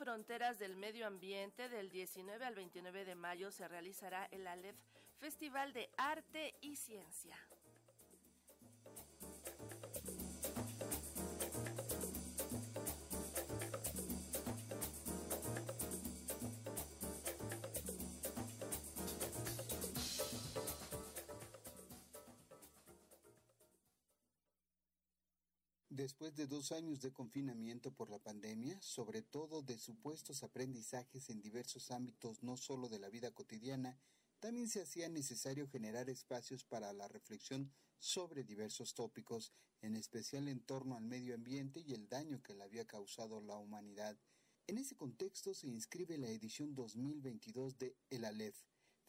Fronteras del Medio Ambiente, del 19 al 29 de mayo se realizará el Aleph Festival de Arte y Ciencia. Después de dos años de confinamiento por la pandemia, sobre todo de supuestos aprendizajes en diversos ámbitos no solo de la vida cotidiana, también se hacía necesario generar espacios para la reflexión sobre diversos tópicos, en especial en torno al medio ambiente y el daño que le había causado la humanidad. En ese contexto se inscribe la edición 2022 de El Aleph,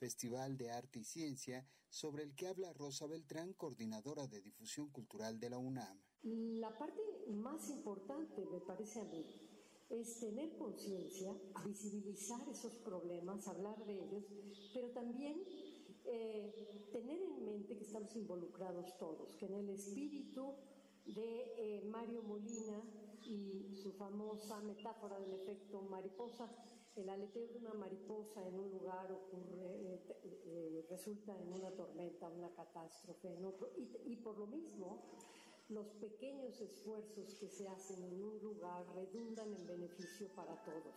Festival de Arte y Ciencia, sobre el que habla Rosa Beltrán, coordinadora de difusión cultural de la UNAM. La parte más importante, me parece a mí, es tener conciencia, visibilizar esos problemas, hablar de ellos, pero también eh, tener en mente que estamos involucrados todos, que en el espíritu de eh, Mario Molina y su famosa metáfora del efecto mariposa, el aleteo de una mariposa en un lugar ocurre, resulta en una tormenta, una catástrofe en otro, y por lo mismo los pequeños esfuerzos que se hacen en un lugar redundan en beneficio para todos.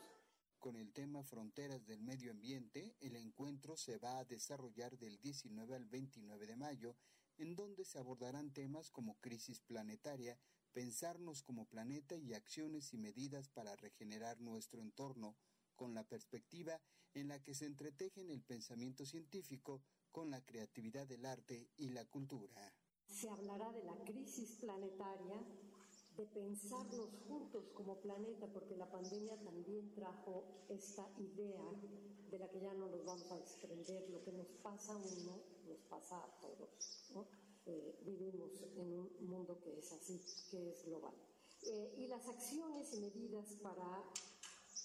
Con el tema Fronteras del Medio Ambiente, el encuentro se va a desarrollar del 19 al 29 de mayo, en donde se abordarán temas como crisis planetaria, pensarnos como planeta y acciones y medidas para regenerar nuestro entorno, con la perspectiva en la que se entretejen el pensamiento científico con la creatividad del arte y la cultura. Se hablará de la crisis planetaria, de pensarnos juntos como planeta, porque la pandemia también trajo esta idea de la que ya no nos vamos a desprender. Lo que nos pasa a uno nos pasa a todos. Eh, vivimos en un mundo que es así, que es global. Eh, y las acciones y medidas para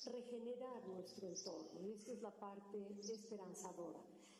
regenerar nuestro entorno. Y esta es la parte esperanzadora.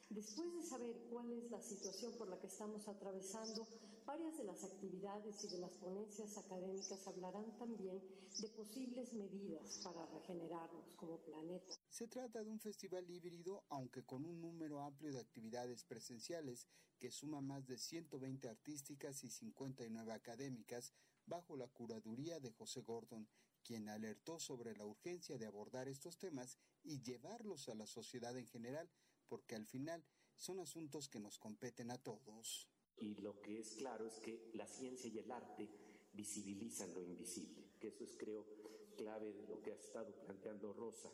Después de saber cuál es la situación por la que estamos atravesando, varias de las actividades y de las ponencias académicas hablarán también de posibles medidas para regenerarnos como planeta. Se trata de un festival híbrido, aunque con un número amplio de actividades presenciales que suma más de 120 artísticas y 59 académicas bajo la curaduría de José Gordon, quien alertó sobre la urgencia de abordar estos temas y llevarlos a la sociedad en general, porque al final son asuntos que nos competen a todos. Y lo que es claro es que la ciencia y el arte visibilizan lo invisible, que eso es creo clave de lo que ha estado planteando Rosa,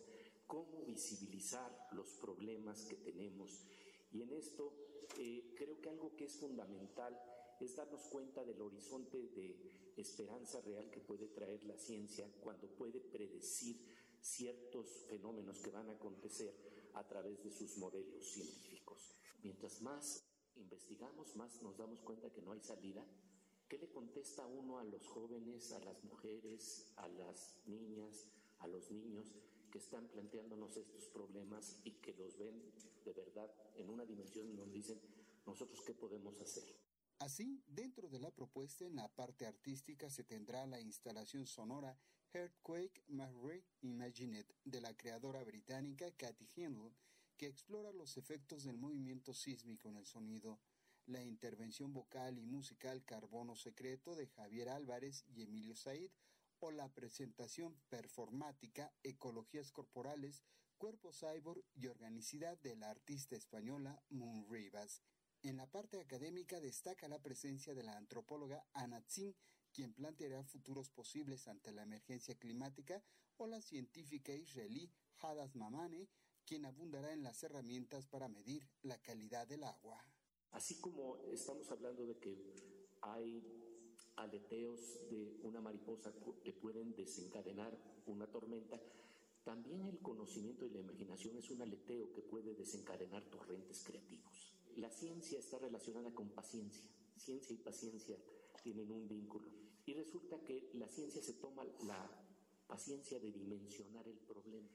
cómo visibilizar los problemas que tenemos. Y en esto eh, creo que algo que es fundamental es darnos cuenta del horizonte de esperanza real que puede traer la ciencia cuando puede predecir ciertos fenómenos que van a acontecer a través de sus modelos científicos. Mientras más investigamos, más nos damos cuenta que no hay salida. ¿Qué le contesta uno a los jóvenes, a las mujeres, a las niñas, a los niños que están planteándonos estos problemas y que los ven de verdad en una dimensión donde dicen, nosotros qué podemos hacer? Así, dentro de la propuesta en la parte artística se tendrá la instalación sonora Earthquake Marine Imagined de la creadora británica Cathy Handel, que explora los efectos del movimiento sísmico en el sonido, la intervención vocal y musical Carbono Secreto de Javier Álvarez y Emilio Said, o la presentación performática Ecologías Corporales, Cuerpo Cyborg y Organicidad de la artista española Moon Rivas. En la parte académica destaca la presencia de la antropóloga Anna Tsing, quien planteará futuros posibles ante la emergencia climática, o la científica israelí Hadas Mamane, quien abundará en las herramientas para medir la calidad del agua. Así como estamos hablando de que hay aleteos de una mariposa que pueden desencadenar una tormenta, también el conocimiento y la imaginación es un aleteo que puede desencadenar torrentes creativos. La ciencia está relacionada con paciencia. Ciencia y paciencia tienen un vínculo. Y resulta que la ciencia se toma la paciencia de dimensionar el problema.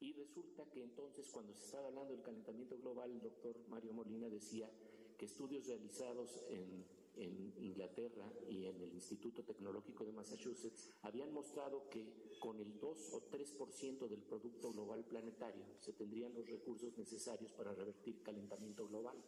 Y resulta que entonces cuando se estaba hablando del calentamiento global, el doctor Mario Molina decía que estudios realizados en en Inglaterra y en el Instituto Tecnológico de Massachusetts habían mostrado que con el 2 o 3% del Producto Global Planetario se tendrían los recursos necesarios para revertir calentamiento global.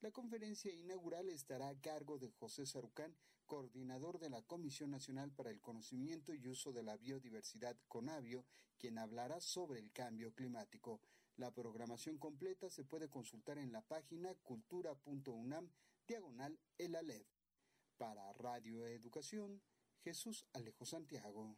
La conferencia inaugural estará a cargo de José Sarucán, coordinador de la Comisión Nacional para el Conocimiento y Uso de la Biodiversidad CONAVIO, quien hablará sobre el cambio climático. La programación completa se puede consultar en la página cultura.unam diagonal el Para Radio Educación, Jesús Alejo Santiago.